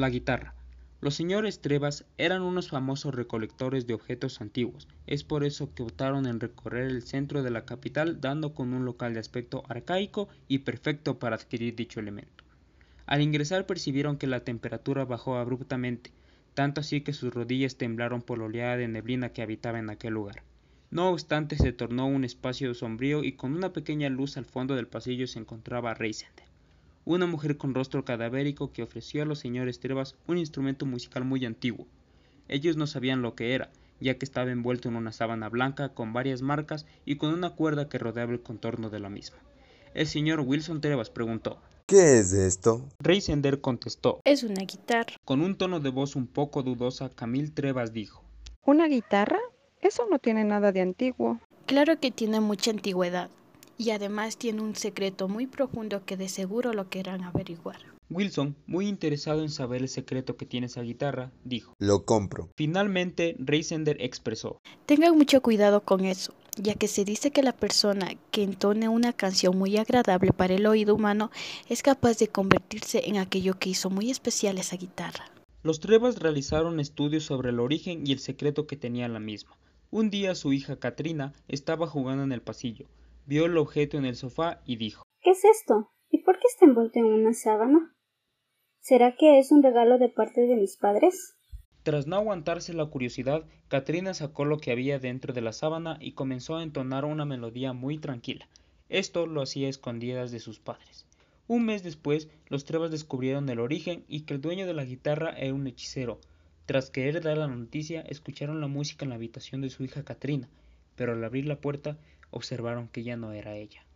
La guitarra. Los señores Trevas eran unos famosos recolectores de objetos antiguos, es por eso que optaron en recorrer el centro de la capital dando con un local de aspecto arcaico y perfecto para adquirir dicho elemento. Al ingresar percibieron que la temperatura bajó abruptamente, tanto así que sus rodillas temblaron por la oleada de neblina que habitaba en aquel lugar. No obstante se tornó un espacio sombrío y con una pequeña luz al fondo del pasillo se encontraba Reisender una mujer con rostro cadavérico que ofreció a los señores Trevas un instrumento musical muy antiguo. Ellos no sabían lo que era, ya que estaba envuelto en una sábana blanca con varias marcas y con una cuerda que rodeaba el contorno de la misma. El señor Wilson Trevas preguntó ¿Qué es esto? Reisender contestó Es una guitarra. Con un tono de voz un poco dudosa, Camille Trevas dijo ¿Una guitarra? Eso no tiene nada de antiguo. Claro que tiene mucha antigüedad y además tiene un secreto muy profundo que de seguro lo querrán averiguar. Wilson, muy interesado en saber el secreto que tiene esa guitarra, dijo Lo compro. Finalmente, Reisender expresó Tengan mucho cuidado con eso, ya que se dice que la persona que entone una canción muy agradable para el oído humano es capaz de convertirse en aquello que hizo muy especial esa guitarra. Los Trevas realizaron estudios sobre el origen y el secreto que tenía la misma. Un día su hija Katrina estaba jugando en el pasillo, vio el objeto en el sofá y dijo ¿Qué es esto? ¿Y por qué está envuelto en una sábana? ¿Será que es un regalo de parte de mis padres? Tras no aguantarse la curiosidad, Katrina sacó lo que había dentro de la sábana y comenzó a entonar una melodía muy tranquila. Esto lo hacía a escondidas de sus padres. Un mes después, los Trevas descubrieron el origen y que el dueño de la guitarra era un hechicero. Tras querer dar la noticia, escucharon la música en la habitación de su hija Katrina, pero al abrir la puerta observaron que ya no era ella.